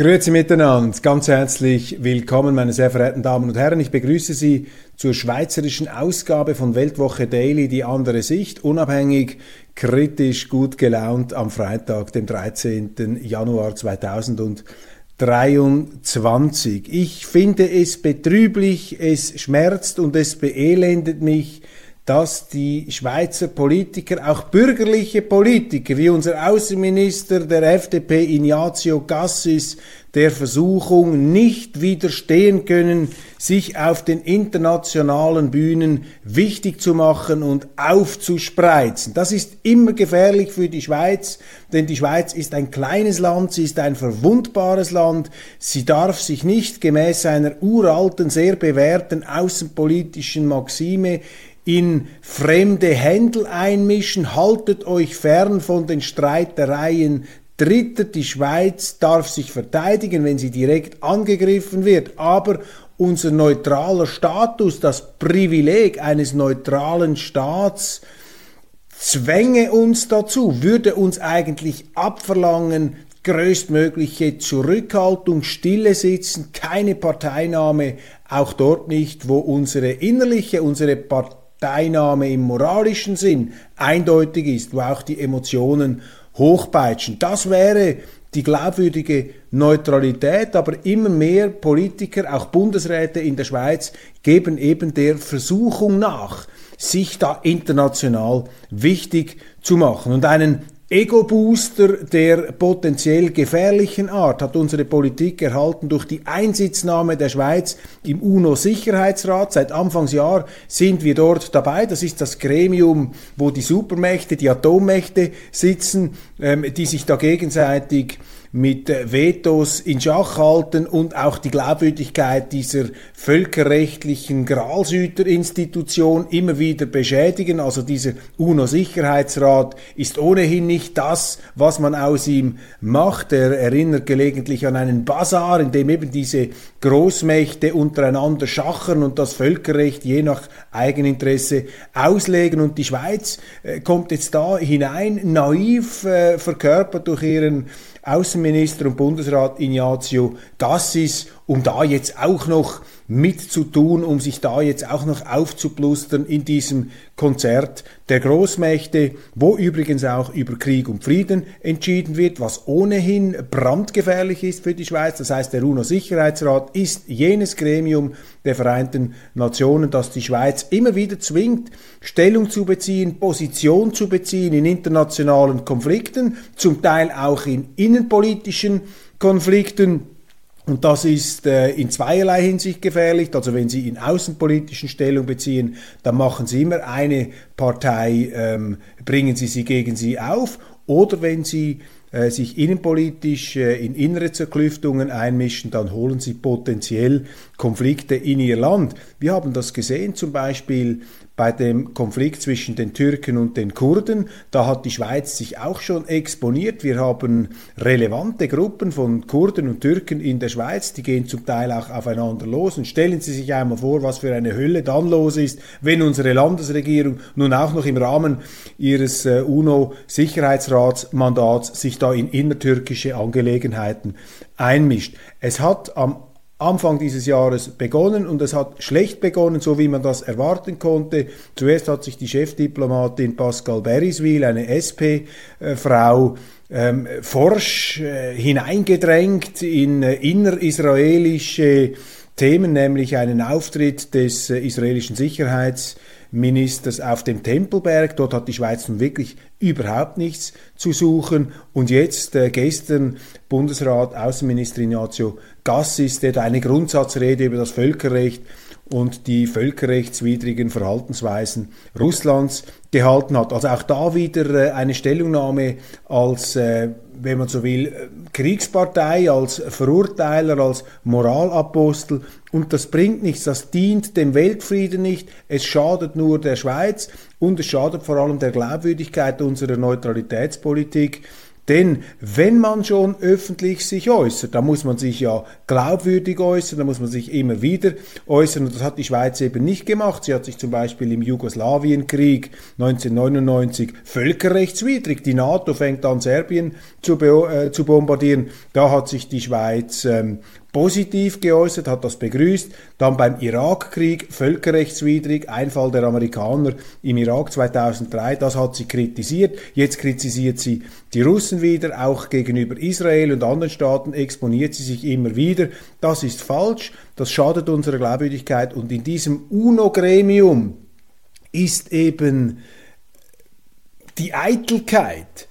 Grüezi miteinander, ganz herzlich willkommen, meine sehr verehrten Damen und Herren. Ich begrüße Sie zur schweizerischen Ausgabe von Weltwoche Daily, die andere Sicht, unabhängig, kritisch, gut gelaunt am Freitag, dem 13. Januar 2023. Ich finde es betrüblich, es schmerzt und es beelendet mich, dass die Schweizer Politiker, auch bürgerliche Politiker, wie unser Außenminister der FDP Ignazio Gassis, der Versuchung nicht widerstehen können, sich auf den internationalen Bühnen wichtig zu machen und aufzuspreizen. Das ist immer gefährlich für die Schweiz, denn die Schweiz ist ein kleines Land, sie ist ein verwundbares Land, sie darf sich nicht gemäß einer uralten, sehr bewährten außenpolitischen Maxime in fremde Händel einmischen, haltet euch fern von den Streitereien. Dritter, die Schweiz darf sich verteidigen, wenn sie direkt angegriffen wird, aber unser neutraler Status, das Privileg eines neutralen Staats, zwänge uns dazu, würde uns eigentlich abverlangen, größtmögliche Zurückhaltung, Stille sitzen, keine Parteinahme, auch dort nicht, wo unsere innerliche, unsere Partei Teilnahme im moralischen Sinn eindeutig ist, wo auch die Emotionen hochpeitschen. Das wäre die glaubwürdige Neutralität, aber immer mehr Politiker, auch Bundesräte in der Schweiz, geben eben der Versuchung nach, sich da international wichtig zu machen. Und einen Ego-Booster der potenziell gefährlichen Art hat unsere Politik erhalten durch die Einsitznahme der Schweiz im UNO-Sicherheitsrat. Seit Anfangsjahr sind wir dort dabei. Das ist das Gremium, wo die Supermächte, die Atommächte sitzen, ähm, die sich da gegenseitig mit Vetos in Schach halten und auch die Glaubwürdigkeit dieser völkerrechtlichen Gralshüterinstitution immer wieder beschädigen. Also dieser UNO-Sicherheitsrat ist ohnehin nicht das, was man aus ihm macht. Er erinnert gelegentlich an einen Bazar, in dem eben diese Großmächte untereinander schachern und das Völkerrecht je nach Eigeninteresse auslegen. Und die Schweiz äh, kommt jetzt da hinein, naiv äh, verkörpert durch ihren Außenminister und Bundesrat Ignazio Gassis, um da jetzt auch noch mitzutun, um sich da jetzt auch noch aufzuplustern in diesem Konzert der Großmächte, wo übrigens auch über Krieg und Frieden entschieden wird, was ohnehin brandgefährlich ist für die Schweiz. Das heißt, der UNO-Sicherheitsrat ist jenes Gremium der Vereinten Nationen, das die Schweiz immer wieder zwingt, Stellung zu beziehen, Position zu beziehen in internationalen Konflikten, zum Teil auch in innenpolitischen Konflikten und das ist äh, in zweierlei Hinsicht gefährlich. Also wenn Sie in außenpolitischen Stellung beziehen, dann machen Sie immer eine Partei, ähm, bringen Sie sie gegen Sie auf. Oder wenn Sie äh, sich innenpolitisch äh, in innere Zerklüftungen einmischen, dann holen sie potenziell Konflikte in ihr Land. Wir haben das gesehen zum Beispiel bei dem Konflikt zwischen den Türken und den Kurden. Da hat die Schweiz sich auch schon exponiert. Wir haben relevante Gruppen von Kurden und Türken in der Schweiz, die gehen zum Teil auch aufeinander los. Und stellen Sie sich einmal vor, was für eine Hölle dann los ist, wenn unsere Landesregierung nun auch noch im Rahmen ihres äh, UNO-Sicherheitsratsmandats sich da in innertürkische Angelegenheiten einmischt. Es hat am Anfang dieses Jahres begonnen und es hat schlecht begonnen, so wie man das erwarten konnte. Zuerst hat sich die Chefdiplomatin Pascal Beriswil, eine SP-Frau, ähm, forsch äh, hineingedrängt in äh, innerisraelische Themen, nämlich einen Auftritt des äh, israelischen Sicherheitsministers auf dem Tempelberg. Dort hat die Schweiz nun wirklich überhaupt nichts zu suchen. Und jetzt äh, gestern Bundesrat Außenminister Ignazio Gassis, der da eine Grundsatzrede über das Völkerrecht und die völkerrechtswidrigen Verhaltensweisen Russlands gehalten hat. Also auch da wieder äh, eine Stellungnahme als, äh, wenn man so will, Kriegspartei, als Verurteiler, als Moralapostel. Und das bringt nichts, das dient dem Weltfrieden nicht, es schadet nur der Schweiz und es schadet vor allem der Glaubwürdigkeit unserer Neutralitätspolitik. Denn wenn man schon öffentlich sich äußert, dann muss man sich ja glaubwürdig äußern, dann muss man sich immer wieder äußern. Und das hat die Schweiz eben nicht gemacht. Sie hat sich zum Beispiel im Jugoslawienkrieg 1999 völkerrechtswidrig, die NATO fängt an, Serbien zu, äh, zu bombardieren. Da hat sich die Schweiz ähm, positiv geäußert, hat das begrüßt. Dann beim Irakkrieg völkerrechtswidrig, Einfall der Amerikaner im Irak 2003, das hat sie kritisiert. Jetzt kritisiert sie die Russen wieder, auch gegenüber Israel und anderen Staaten exponiert sie sich immer wieder. Das ist falsch, das schadet unserer Glaubwürdigkeit und in diesem UNO-Gremium ist eben die Eitelkeit,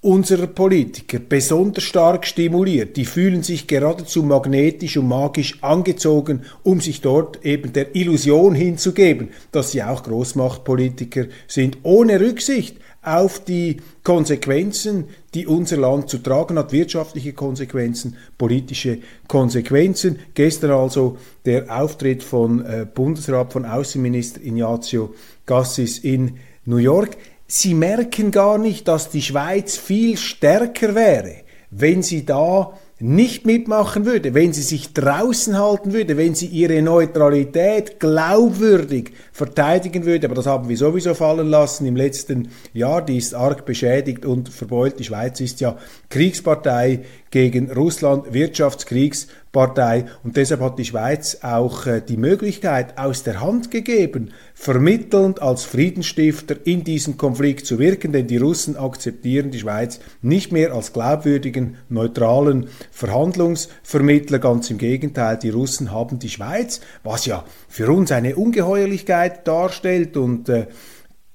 unserer Politiker besonders stark stimuliert. Die fühlen sich geradezu magnetisch und magisch angezogen, um sich dort eben der Illusion hinzugeben, dass sie auch Großmachtpolitiker sind, ohne Rücksicht auf die Konsequenzen, die unser Land zu tragen hat, wirtschaftliche Konsequenzen, politische Konsequenzen. Gestern also der Auftritt von äh, Bundesrat, von Außenminister Ignazio Gassis in New York. Sie merken gar nicht, dass die Schweiz viel stärker wäre, wenn sie da nicht mitmachen würde, wenn sie sich draußen halten würde, wenn sie ihre Neutralität glaubwürdig verteidigen würde, aber das haben wir sowieso fallen lassen im letzten Jahr, die ist arg beschädigt und verbeult. Die Schweiz ist ja Kriegspartei gegen Russland, Wirtschaftskriegspartei. Und deshalb hat die Schweiz auch äh, die Möglichkeit aus der Hand gegeben, vermittelnd als Friedensstifter in diesem Konflikt zu wirken, denn die Russen akzeptieren die Schweiz nicht mehr als glaubwürdigen, neutralen Verhandlungsvermittler, ganz im Gegenteil, die Russen haben die Schweiz, was ja für uns eine Ungeheuerlichkeit darstellt und äh,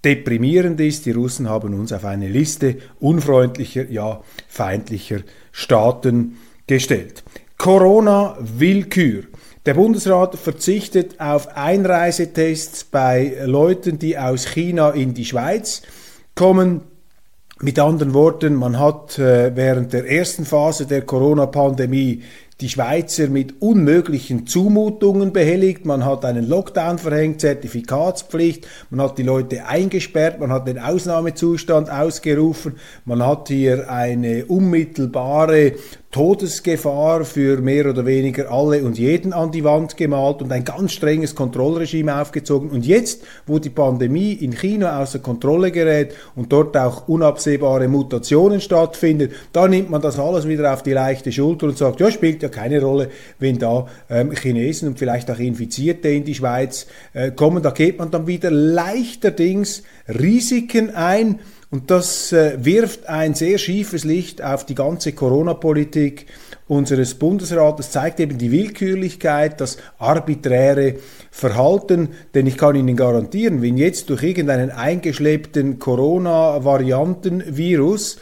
deprimierend ist, die Russen haben uns auf eine Liste unfreundlicher, ja feindlicher Staaten gestellt. Corona-Willkür. Der Bundesrat verzichtet auf Einreisetests bei Leuten, die aus China in die Schweiz kommen. Mit anderen Worten, man hat äh, während der ersten Phase der Corona-Pandemie die Schweizer mit unmöglichen Zumutungen behelligt. Man hat einen Lockdown verhängt, Zertifikatspflicht, man hat die Leute eingesperrt, man hat den Ausnahmezustand ausgerufen, man hat hier eine unmittelbare Todesgefahr für mehr oder weniger alle und jeden an die Wand gemalt und ein ganz strenges Kontrollregime aufgezogen. Und jetzt, wo die Pandemie in China außer Kontrolle gerät und dort auch unabsehbare Mutationen stattfinden, da nimmt man das alles wieder auf die leichte Schulter und sagt, ja, spielt ja keine Rolle, wenn da ähm, Chinesen und vielleicht auch Infizierte in die Schweiz äh, kommen. Da geht man dann wieder leichterdings Risiken ein und das äh, wirft ein sehr schiefes Licht auf die ganze Corona-Politik unseres Bundesrates, zeigt eben die Willkürlichkeit, das arbiträre Verhalten, denn ich kann Ihnen garantieren, wenn jetzt durch irgendeinen eingeschleppten Corona-Varianten-Virus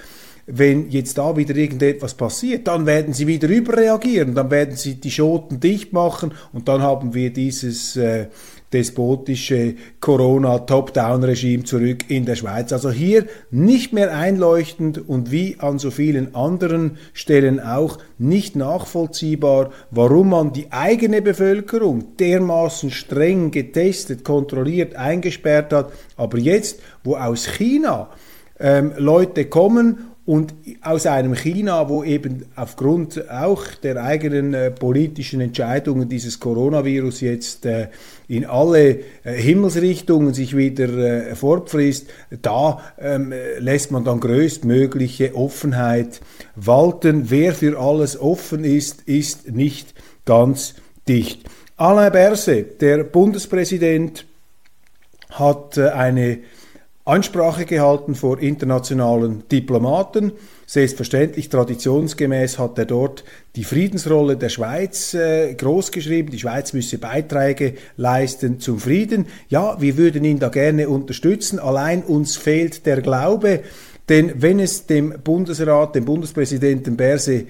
wenn jetzt da wieder irgendetwas passiert, dann werden sie wieder überreagieren, dann werden sie die Schoten dicht machen und dann haben wir dieses äh, despotische Corona-Top-Down-Regime zurück in der Schweiz. Also hier nicht mehr einleuchtend und wie an so vielen anderen Stellen auch nicht nachvollziehbar, warum man die eigene Bevölkerung dermaßen streng getestet, kontrolliert, eingesperrt hat. Aber jetzt, wo aus China ähm, Leute kommen und aus einem China, wo eben aufgrund auch der eigenen äh, politischen Entscheidungen dieses Coronavirus jetzt äh, in alle äh, Himmelsrichtungen sich wieder äh, fortfrisst, da ähm, lässt man dann größtmögliche Offenheit walten. Wer für alles offen ist, ist nicht ganz dicht. Alain Berset, der Bundespräsident, hat äh, eine Ansprache gehalten vor internationalen Diplomaten. Selbstverständlich, traditionsgemäß hat er dort die Friedensrolle der Schweiz äh, großgeschrieben. Die Schweiz müsse Beiträge leisten zum Frieden. Ja, wir würden ihn da gerne unterstützen. Allein uns fehlt der Glaube. Denn wenn es dem Bundesrat, dem Bundespräsidenten Berse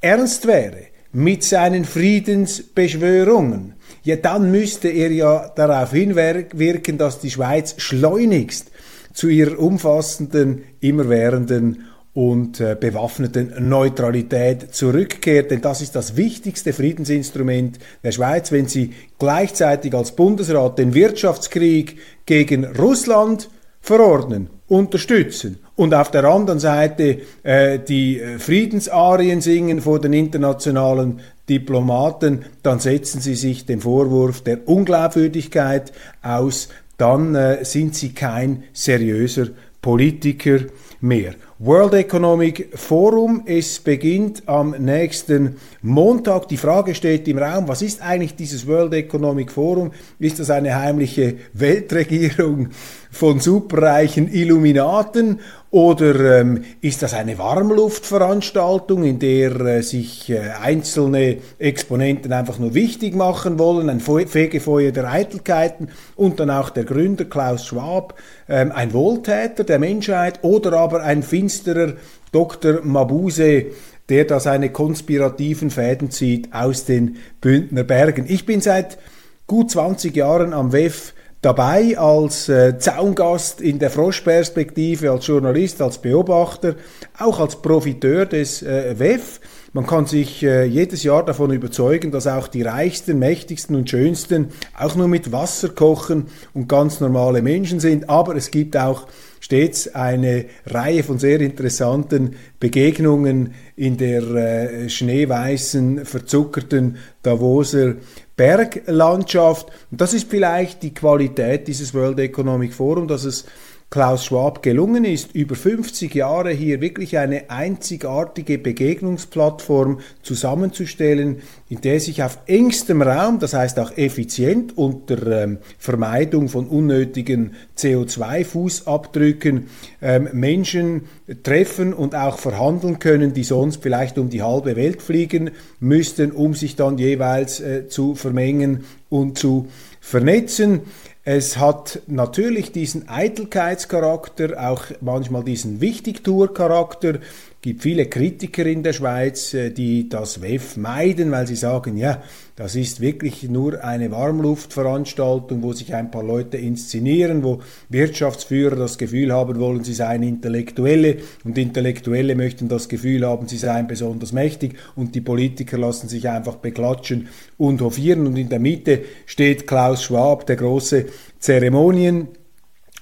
ernst wäre mit seinen Friedensbeschwörungen, ja dann müsste er ja darauf hinwirken, dass die Schweiz schleunigst zu ihrer umfassenden, immerwährenden und äh, bewaffneten Neutralität zurückkehrt. Denn das ist das wichtigste Friedensinstrument der Schweiz, wenn sie gleichzeitig als Bundesrat den Wirtschaftskrieg gegen Russland verordnen, unterstützen und auf der anderen Seite äh, die äh, Friedensarien singen vor den internationalen Diplomaten, dann setzen sie sich dem Vorwurf der Unglaubwürdigkeit aus, dann äh, sind sie kein seriöser Politiker mehr. World Economic Forum, es beginnt am nächsten Montag. Die Frage steht im Raum, was ist eigentlich dieses World Economic Forum? Ist das eine heimliche Weltregierung von superreichen Illuminaten oder ähm, ist das eine Warmluftveranstaltung, in der äh, sich äh, einzelne Exponenten einfach nur wichtig machen wollen, ein Fegefeuer der Eitelkeiten und dann auch der Gründer Klaus Schwab, ähm, ein Wohltäter der Menschheit oder aber ein finsterer Dr. Mabuse, der da seine konspirativen Fäden zieht aus den Bündner Bergen. Ich bin seit gut 20 Jahren am WEF dabei als äh, Zaungast in der Froschperspektive, als Journalist, als Beobachter, auch als Profiteur des äh, WEF. Man kann sich äh, jedes Jahr davon überzeugen, dass auch die reichsten, mächtigsten und schönsten auch nur mit Wasser kochen und ganz normale Menschen sind. Aber es gibt auch stets eine Reihe von sehr interessanten Begegnungen in der äh, schneeweißen, verzuckerten Davoser Berglandschaft. Und das ist vielleicht die Qualität dieses World Economic Forum, dass es Klaus Schwab gelungen ist, über 50 Jahre hier wirklich eine einzigartige Begegnungsplattform zusammenzustellen, in der sich auf engstem Raum, das heißt auch effizient unter ähm, Vermeidung von unnötigen CO2-Fußabdrücken, ähm, Menschen treffen und auch verhandeln können, die sonst vielleicht um die halbe Welt fliegen müssten, um sich dann jeweils äh, zu vermengen und zu vernetzen. Es hat natürlich diesen Eitelkeitscharakter, auch manchmal diesen Wichtigtour-Charakter gibt viele Kritiker in der Schweiz, äh, die das WEF meiden, weil sie sagen, ja, das ist wirklich nur eine Warmluftveranstaltung, wo sich ein paar Leute inszenieren, wo Wirtschaftsführer das Gefühl haben wollen, sie seien Intellektuelle und Intellektuelle möchten das Gefühl haben, sie seien besonders mächtig und die Politiker lassen sich einfach beklatschen und hofieren. Und in der Mitte steht Klaus Schwab, der große Zeremonien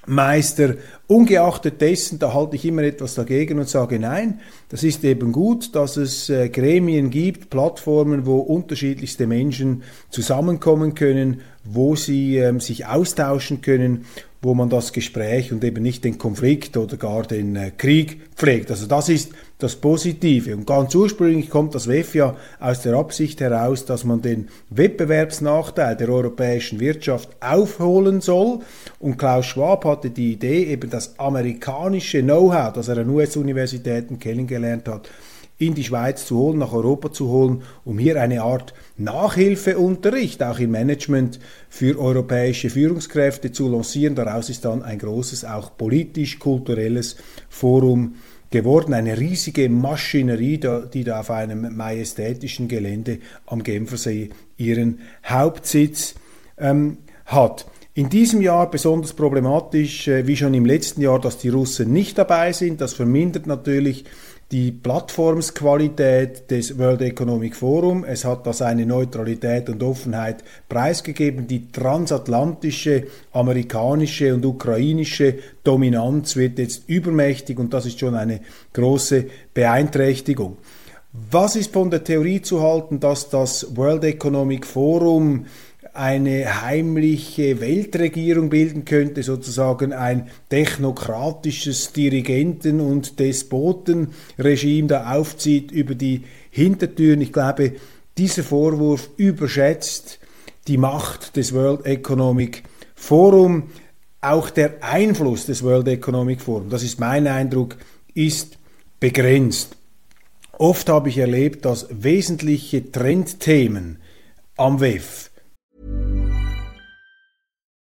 Meister. Ungeachtet dessen, da halte ich immer etwas dagegen und sage, nein, das ist eben gut, dass es äh, Gremien gibt, Plattformen, wo unterschiedlichste Menschen zusammenkommen können, wo sie ähm, sich austauschen können, wo man das Gespräch und eben nicht den Konflikt oder gar den äh, Krieg pflegt. Also das ist das Positive. Und ganz ursprünglich kommt das WEF ja aus der Absicht heraus, dass man den Wettbewerbsnachteil der europäischen Wirtschaft aufholen soll. Und Klaus Schwab hatte die Idee, eben das amerikanische Know-how, das er an US-Universitäten kennengelernt hat, in die Schweiz zu holen, nach Europa zu holen, um hier eine Art Nachhilfeunterricht auch im Management für europäische Führungskräfte zu lancieren. Daraus ist dann ein großes, auch politisch-kulturelles Forum geworden. Eine riesige Maschinerie, die da auf einem majestätischen Gelände am Genfersee ihren Hauptsitz ähm, hat. In diesem Jahr besonders problematisch, äh, wie schon im letzten Jahr, dass die Russen nicht dabei sind. Das vermindert natürlich die Plattformsqualität des World Economic Forum. Es hat da seine Neutralität und Offenheit preisgegeben. Die transatlantische, amerikanische und ukrainische Dominanz wird jetzt übermächtig und das ist schon eine große Beeinträchtigung. Was ist von der Theorie zu halten, dass das World Economic Forum eine heimliche Weltregierung bilden könnte, sozusagen ein technokratisches Dirigenten- und Despotenregime da aufzieht über die Hintertüren. Ich glaube, dieser Vorwurf überschätzt die Macht des World Economic Forum, auch der Einfluss des World Economic Forum, das ist mein Eindruck, ist begrenzt. Oft habe ich erlebt, dass wesentliche Trendthemen am WEF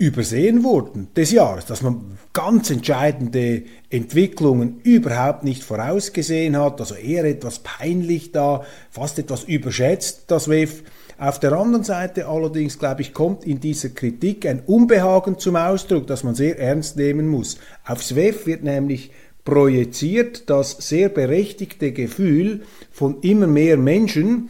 Übersehen wurden des Jahres, dass man ganz entscheidende Entwicklungen überhaupt nicht vorausgesehen hat, also eher etwas peinlich da, fast etwas überschätzt, das WEF. Auf der anderen Seite allerdings, glaube ich, kommt in dieser Kritik ein Unbehagen zum Ausdruck, das man sehr ernst nehmen muss. Aufs WEF wird nämlich projiziert das sehr berechtigte Gefühl von immer mehr Menschen,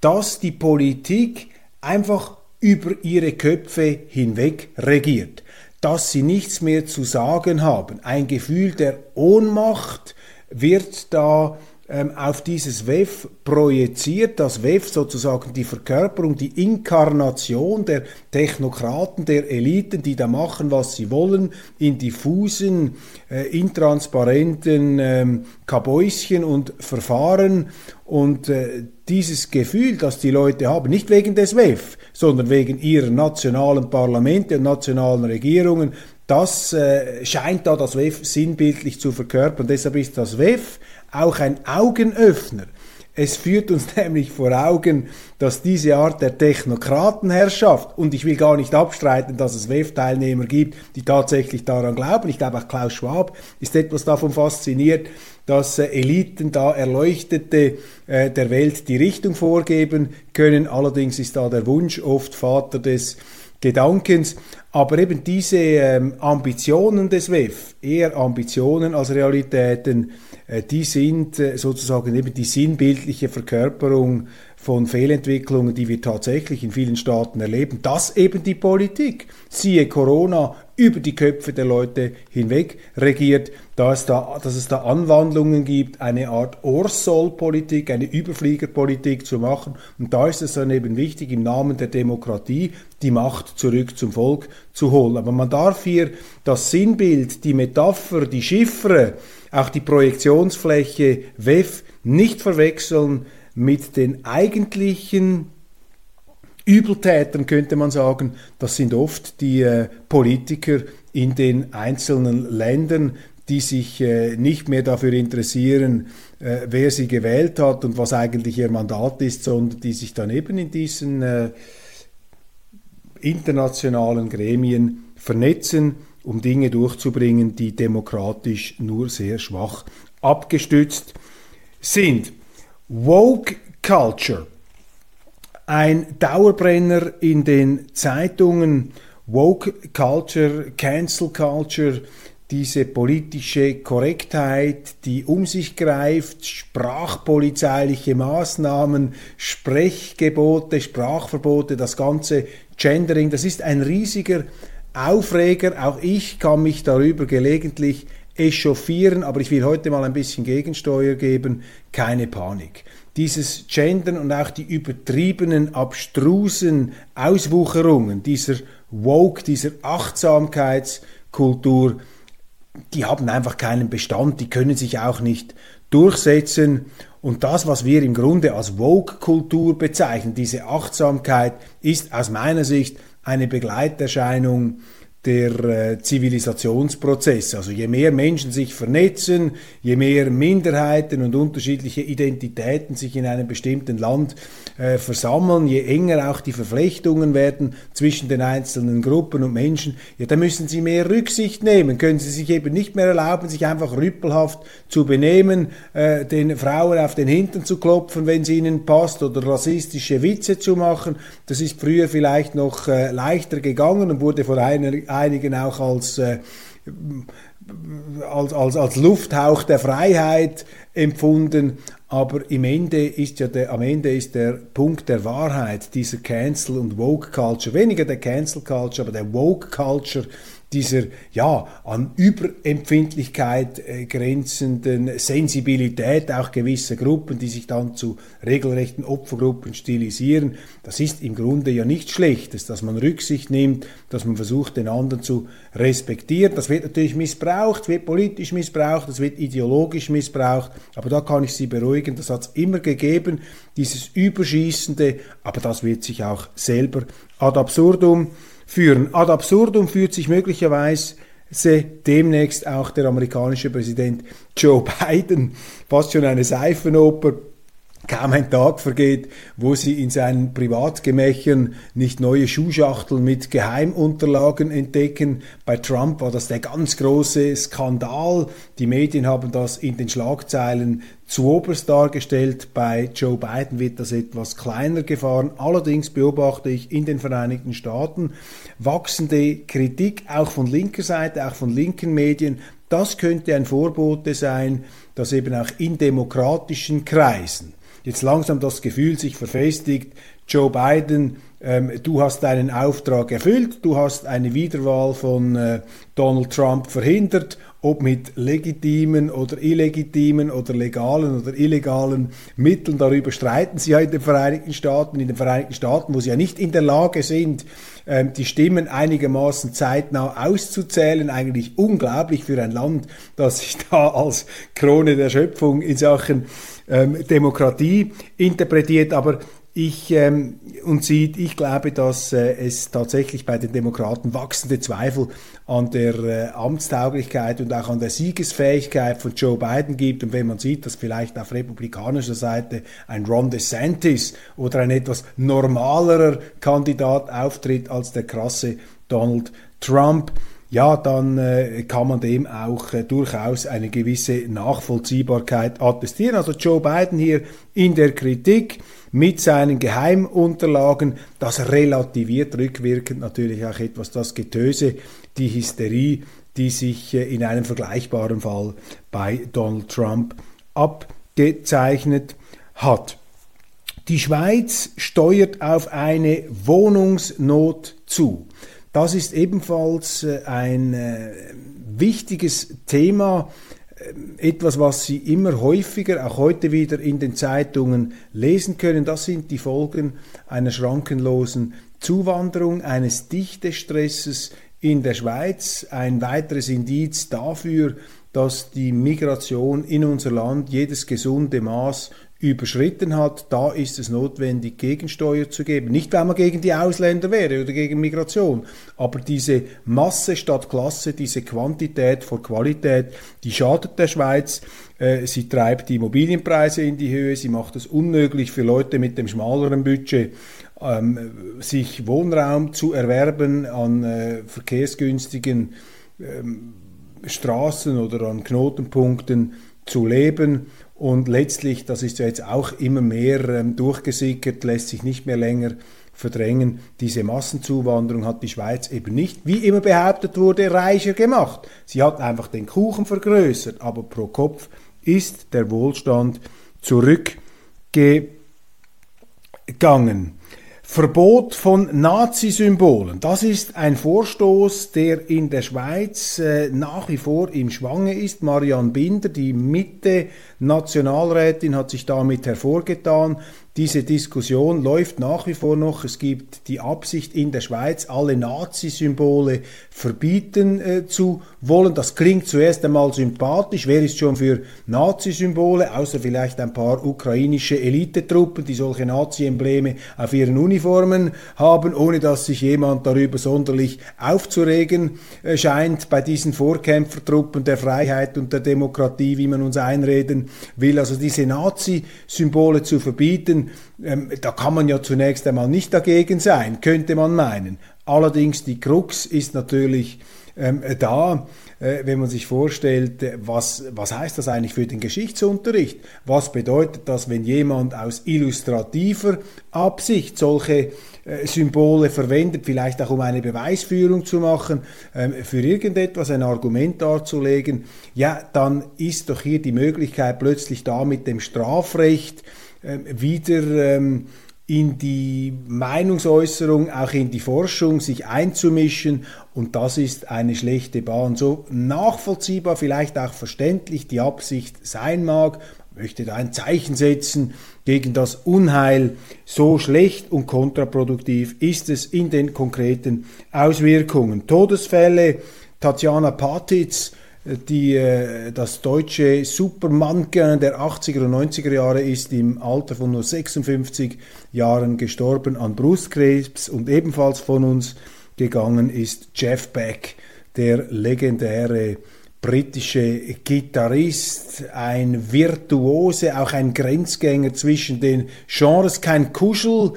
dass die Politik einfach über ihre Köpfe hinweg regiert, dass sie nichts mehr zu sagen haben. Ein Gefühl der Ohnmacht wird da ähm, auf dieses WEF projiziert, das WEF sozusagen die Verkörperung, die Inkarnation der Technokraten, der Eliten, die da machen, was sie wollen, in diffusen, äh, intransparenten ähm, Kabäuschen und Verfahren und äh, dieses Gefühl, das die Leute haben, nicht wegen des WEF, sondern wegen ihrer nationalen Parlamente und nationalen Regierungen, das äh, scheint da das WEF sinnbildlich zu verkörpern. Deshalb ist das WEF auch ein Augenöffner. Es führt uns nämlich vor Augen, dass diese Art der Technokratenherrschaft, und ich will gar nicht abstreiten, dass es WEF-Teilnehmer gibt, die tatsächlich daran glauben, ich glaube auch Klaus Schwab ist etwas davon fasziniert, dass äh, Eliten da Erleuchtete äh, der Welt die Richtung vorgeben können. Allerdings ist da der Wunsch oft Vater des Gedankens. Aber eben diese ähm, Ambitionen des WEF, eher Ambitionen als Realitäten, äh, die sind äh, sozusagen eben die sinnbildliche Verkörperung von Fehlentwicklungen, die wir tatsächlich in vielen Staaten erleben, dass eben die Politik, siehe Corona, über die Köpfe der Leute hinweg regiert, da es da, dass es da Anwandlungen gibt, eine Art Orsoll-Politik, eine Überfliegerpolitik zu machen. Und da ist es dann eben wichtig, im Namen der Demokratie die Macht zurück zum Volk zu holen. Aber man darf hier das Sinnbild, die Metapher, die Chiffre, auch die Projektionsfläche WEF nicht verwechseln mit den eigentlichen Übeltätern, könnte man sagen. Das sind oft die äh, Politiker in den einzelnen Ländern, die sich äh, nicht mehr dafür interessieren, äh, wer sie gewählt hat und was eigentlich ihr Mandat ist, sondern die sich dann eben in diesen internationalen Gremien vernetzen, um Dinge durchzubringen, die demokratisch nur sehr schwach abgestützt sind. Woke Culture. Ein Dauerbrenner in den Zeitungen. Woke Culture, Cancel Culture, diese politische Korrektheit, die um sich greift, sprachpolizeiliche Maßnahmen, Sprechgebote, Sprachverbote, das ganze Gendering, das ist ein riesiger Aufreger. Auch ich kann mich darüber gelegentlich echauffieren, aber ich will heute mal ein bisschen Gegensteuer geben. Keine Panik. Dieses Gendern und auch die übertriebenen, abstrusen Auswucherungen dieser Woke, dieser Achtsamkeitskultur, die haben einfach keinen Bestand, die können sich auch nicht durchsetzen. Und das, was wir im Grunde als Woke-Kultur bezeichnen, diese Achtsamkeit, ist aus meiner Sicht eine Begleiterscheinung der äh, Zivilisationsprozess. Also je mehr Menschen sich vernetzen, je mehr Minderheiten und unterschiedliche Identitäten sich in einem bestimmten Land äh, versammeln, je enger auch die Verflechtungen werden zwischen den einzelnen Gruppen und Menschen, ja, da müssen sie mehr Rücksicht nehmen, können sie sich eben nicht mehr erlauben, sich einfach rüppelhaft zu benehmen, äh, den Frauen auf den Hintern zu klopfen, wenn es ihnen passt, oder rassistische Witze zu machen. Das ist früher vielleicht noch äh, leichter gegangen und wurde von einer, einigen auch als äh, als, als, als Lufthauch der Freiheit empfunden, aber im Ende ist ja der, am Ende ist der Punkt der Wahrheit dieser Cancel- und Woke-Culture, weniger der Cancel-Culture, aber der Woke-Culture, dieser ja an Überempfindlichkeit äh, grenzenden Sensibilität auch gewisser Gruppen, die sich dann zu regelrechten Opfergruppen stilisieren, das ist im Grunde ja nichts Schlechtes, dass man Rücksicht nimmt, dass man versucht, den anderen zu respektieren. Das wird natürlich missbraucht, wird politisch missbraucht, das wird ideologisch missbraucht, aber da kann ich Sie beruhigen, das hat es immer gegeben, dieses Überschießende, aber das wird sich auch selber ad absurdum führen. Ad absurdum führt sich möglicherweise demnächst auch der amerikanische Präsident Joe Biden, fast schon eine Seifenoper kaum ein Tag vergeht, wo sie in seinen Privatgemächern nicht neue Schuhschachteln mit Geheimunterlagen entdecken. Bei Trump war das der ganz große Skandal. Die Medien haben das in den Schlagzeilen zu oberst dargestellt. Bei Joe Biden wird das etwas kleiner gefahren. Allerdings beobachte ich in den Vereinigten Staaten wachsende Kritik, auch von linker Seite, auch von linken Medien. Das könnte ein Vorbote sein, dass eben auch in demokratischen Kreisen jetzt langsam das Gefühl sich verfestigt, Joe Biden, ähm, du hast deinen Auftrag erfüllt, du hast eine Wiederwahl von äh, Donald Trump verhindert, ob mit legitimen oder illegitimen oder legalen oder illegalen Mitteln, darüber streiten sie ja in den Vereinigten Staaten, in den Vereinigten Staaten, wo sie ja nicht in der Lage sind, ähm, die Stimmen einigermaßen zeitnah auszuzählen, eigentlich unglaublich für ein Land, das sich da als Krone der Schöpfung in Sachen ähm, Demokratie interpretiert, aber ich ähm, und sieht, ich glaube, dass äh, es tatsächlich bei den Demokraten wachsende Zweifel an der äh, Amtstauglichkeit und auch an der Siegesfähigkeit von Joe Biden gibt. Und wenn man sieht, dass vielleicht auf republikanischer Seite ein Ron DeSantis oder ein etwas normalerer Kandidat auftritt als der krasse Donald Trump, ja, dann äh, kann man dem auch äh, durchaus eine gewisse Nachvollziehbarkeit attestieren. Also Joe Biden hier in der Kritik mit seinen Geheimunterlagen, das relativiert rückwirkend natürlich auch etwas das Getöse, die Hysterie, die sich äh, in einem vergleichbaren Fall bei Donald Trump abgezeichnet hat. Die Schweiz steuert auf eine Wohnungsnot zu. Das ist ebenfalls äh, ein äh, wichtiges Thema, etwas, was Sie immer häufiger, auch heute wieder in den Zeitungen lesen können. Das sind die Folgen einer schrankenlosen Zuwanderung, eines Dichtestresses in der Schweiz. Ein weiteres Indiz dafür, dass die Migration in unser Land jedes gesunde Maß überschritten hat, da ist es notwendig, Gegensteuer zu geben. Nicht, weil man gegen die Ausländer wäre oder gegen Migration, aber diese Masse statt Klasse, diese Quantität vor Qualität, die schadet der Schweiz. Äh, sie treibt die Immobilienpreise in die Höhe, sie macht es unmöglich für Leute mit dem schmaleren Budget, ähm, sich Wohnraum zu erwerben an äh, verkehrsgünstigen ähm, Straßen oder an Knotenpunkten zu leben und letztlich, das ist ja jetzt auch immer mehr ähm, durchgesickert, lässt sich nicht mehr länger verdrängen. Diese Massenzuwanderung hat die Schweiz eben nicht, wie immer behauptet wurde, reicher gemacht. Sie hat einfach den Kuchen vergrößert, aber pro Kopf ist der Wohlstand zurückgegangen. Verbot von Nazi-Symbolen. Das ist ein Vorstoß, der in der Schweiz äh, nach wie vor im Schwange ist. Marianne Binder, die Mitte-Nationalrätin, hat sich damit hervorgetan. Diese Diskussion läuft nach wie vor noch. Es gibt die Absicht in der Schweiz, alle Nazi-Symbole verbieten äh, zu wollen. Das klingt zuerst einmal sympathisch. Wer ist schon für Nazi-Symbole, außer vielleicht ein paar ukrainische Elitetruppen, die solche Nazi-Embleme auf ihren Uniformen haben, ohne dass sich jemand darüber sonderlich aufzuregen äh, scheint bei diesen Vorkämpfertruppen der Freiheit und der Demokratie, wie man uns einreden will. Also diese Nazi-Symbole zu verbieten, ähm, da kann man ja zunächst einmal nicht dagegen sein, könnte man meinen. Allerdings die Krux ist natürlich ähm, da, äh, wenn man sich vorstellt, äh, was, was heißt das eigentlich für den Geschichtsunterricht? Was bedeutet das, wenn jemand aus illustrativer Absicht solche äh, Symbole verwendet, vielleicht auch um eine Beweisführung zu machen, ähm, für irgendetwas ein Argument darzulegen, ja, dann ist doch hier die Möglichkeit plötzlich da mit dem Strafrecht ähm, wieder ähm, in die Meinungsäußerung, auch in die Forschung sich einzumischen und das ist eine schlechte Bahn. So nachvollziehbar, vielleicht auch verständlich die Absicht sein mag, möchte da ein Zeichen setzen gegen das Unheil. So schlecht und kontraproduktiv ist es in den konkreten Auswirkungen. Todesfälle, Tatjana Patitz, die, äh, das deutsche Supermannequin der 80er und 90er Jahre ist im Alter von nur 56 Jahren gestorben an Brustkrebs und ebenfalls von uns gegangen ist Jeff Beck, der legendäre britische Gitarrist, ein Virtuose, auch ein Grenzgänger zwischen den Genres, kein Kuschel,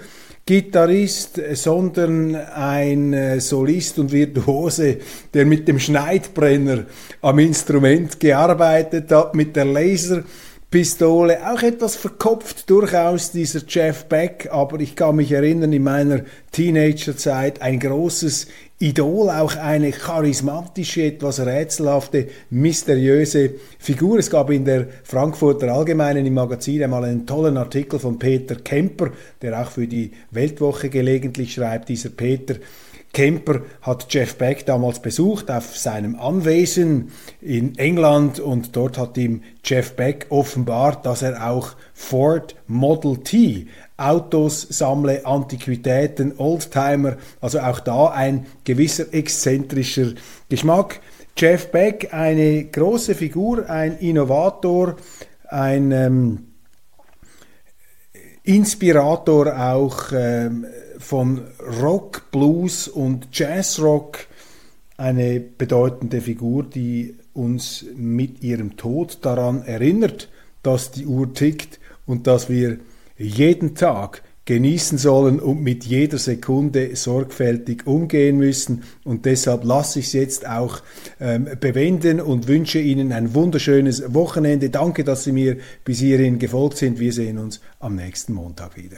Gitarrist, sondern ein äh, Solist und Virtuose, der mit dem Schneidbrenner am Instrument gearbeitet hat, mit der Laserpistole, auch etwas verkopft durchaus dieser Jeff Beck, aber ich kann mich erinnern, in meiner Teenagerzeit ein großes Idol, auch eine charismatische, etwas rätselhafte, mysteriöse Figur. Es gab in der Frankfurter Allgemeinen im Magazin einmal einen tollen Artikel von Peter Kemper, der auch für die Weltwoche gelegentlich schreibt. Dieser Peter Kemper hat Jeff Beck damals besucht auf seinem Anwesen in England und dort hat ihm Jeff Beck offenbart, dass er auch Ford Model T Autos sammle, Antiquitäten, Oldtimer, also auch da ein gewisser exzentrischer Geschmack. Jeff Beck, eine große Figur, ein Innovator, ein ähm, Inspirator auch ähm, von Rock, Blues und Jazzrock, eine bedeutende Figur, die uns mit ihrem Tod daran erinnert, dass die Uhr tickt und dass wir jeden Tag genießen sollen und mit jeder Sekunde sorgfältig umgehen müssen. Und deshalb lasse ich es jetzt auch ähm, bewenden und wünsche Ihnen ein wunderschönes Wochenende. Danke, dass Sie mir bis hierhin gefolgt sind. Wir sehen uns am nächsten Montag wieder.